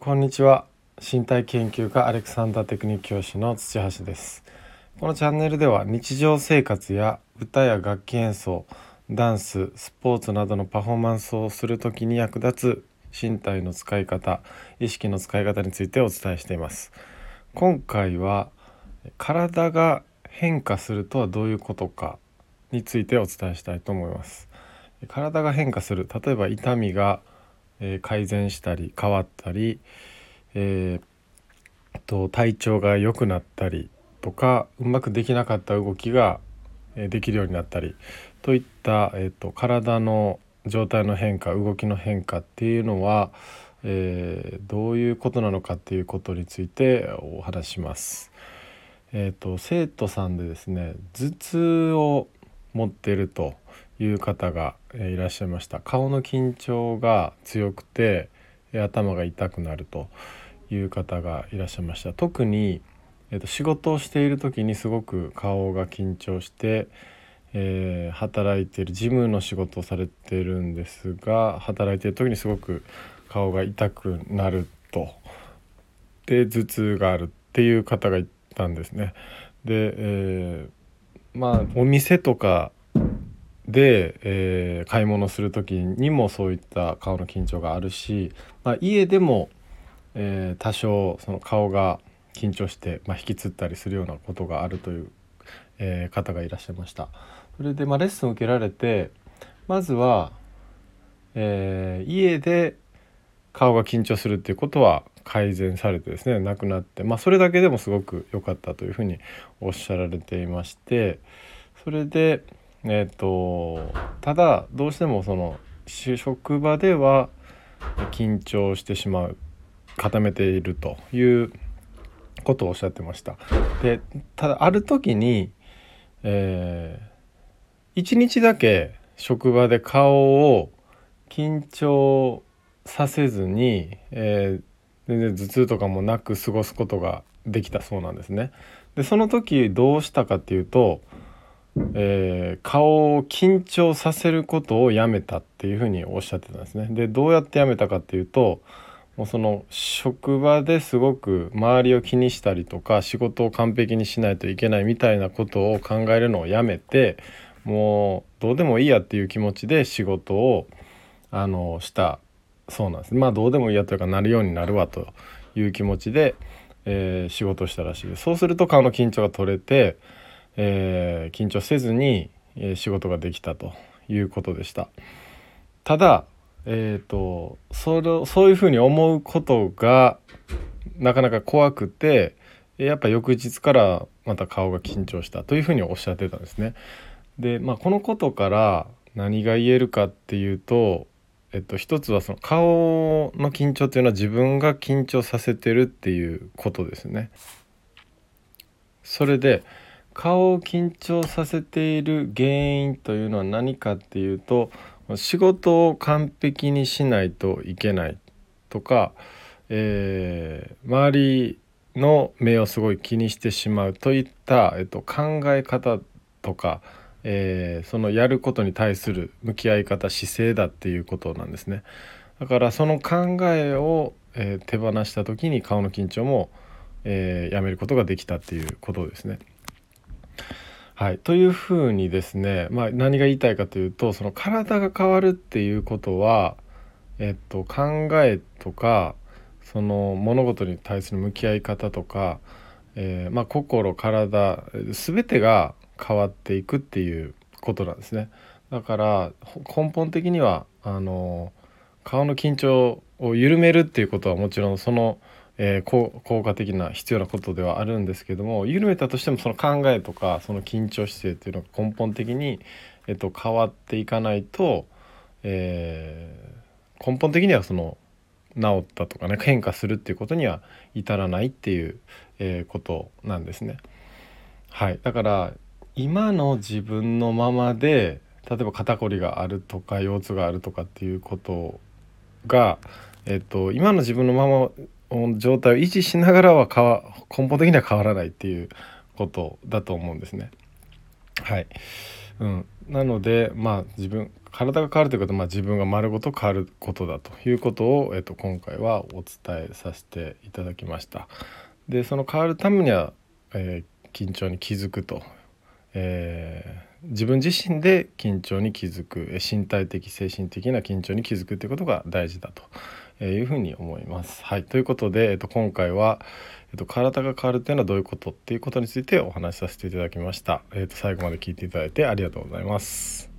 こんにちは。身体研究家アレクサンダーテクニック教師の土橋です。このチャンネルでは日常生活や歌や楽器演奏ダンススポーツなどのパフォーマンスをする時に役立つ身体の使い方意識の使い方についてお伝えしています。今回は体が変化するとはどういうことかについてお伝えしたいと思います。体が変化する。例えば痛みがえ、改善したり変わったり、えー、と体調が良くなったりとかうまくできなかった動きができるようになったりといった、えーと、体の状態の変化動きの変化っていうのは、えー、どういうことなのかっていうことについてお話します。えーと生徒さんでですね頭痛を持っているという方がいらっしゃいました。顔の緊張が強くて頭が痛くなるという方がいらっしゃいました。特に、えー、と仕事をしている時にすごく顔が緊張して、えー、働いている事務の仕事をされてるんですが働いている時にすごく顔が痛くなると。で頭痛があるっていう方がいたんですね。で、えー、まあお店とかで、えー、買い物する時にもそういった顔の緊張があるし、まあ、家でも、えー、多少その顔が緊張して、まあ、引きつったりするようなことがあるという、えー、方がいらっしゃいました。それで、まあ、レッスンを受けられてまずは、え家で顔が緊張するっていうことは改善されてですねなくなって、まあ、それだけでもすごく良かったというふうにおっしゃられていましてそれでえっ、ー、とただどうしてもその職場では緊張してしまう固めているということをおっしゃってました。でただある時に、えー、1日だけ職場で顔を緊張させずに、えー、全然頭痛とかもなく過ごすことができたそうなんですね。でその時どうしたかっていうとえー、顔を緊張させることをやめたっていうふうにおっしゃってたんですね。でどうやってやめたかっていうともうその職場ですごく周りを気にしたりとか仕事を完璧にしないといけないみたいなことを考えるのをやめてもうどうでもいいやっていう気持ちで仕事をあのしたそうなんです。まあどうでもいいやというかなるようになるわという気持ちで、えー、仕事したらしいです。そうすると顔の緊張が取れてえー、緊張せずに、え、仕事ができたということでした。ただ、えーと、それそういうふうに思うことがなかなか怖くてやっぱ翌日からまた顔が緊張したというふうにおっしゃってたんですね。で、まあ、このことから何が言えるかっていうと、えっと、一つはその顔の緊張っていうのは自分が緊張させてるっていうことですね。それで、顔を緊張させている原因というのは何かっていうと仕事を完璧にしないといけないとか、えー、周りの目をすごい気にしてしまうといった、えっと、考え方とか、えー、そのやることに対する向き合い方姿勢だっていうことなんですね。だからその考えを、えー、手放した時に顔の緊張も、えー、やめることができたっていうことですね。はい、というふうにですね、まあ、何が言いたいかというとその体が変わるっていうことは、えっと、考えとかその物事に対する向き合い方とか、えー、まあ、心体全てが変わっていくっていうことなんですね。だから根本的にはあの顔の緊張を緩めるっていうことはもちろんそのえー、効果的な必要なことではあるんですけども緩めたとしてもその考えとかその緊張姿勢っていうのが根本的に、えっと、変わっていかないと、えー、根本的にはその治ったとかね変化するっていうことには至らないっていう、えー、ことなんですね。はい、だから今の自分のままで例えば肩こりがあるとか腰痛があるとかっていうことが、えっと、今の自分のまま状態を維持しながらは根本的には変わらないっていうことだと思うんですね。はい、うん、なのでまあ自分体が変わるということは、まあ、自分が丸ごと変わることだということを、えっと、今回はお伝えさせていただきました。でその変わるためには、えー、緊張に気づくと、えー、自分自身で緊張に気づく身体的精神的な緊張に気づくということが大事だというふうに思います。はい、ということで、えっと、今回は、えっと、体が変わるというのはどういうことっていうことについてお話しさせていただきました。えっと、最後まで聞いていただいてありがとうございます。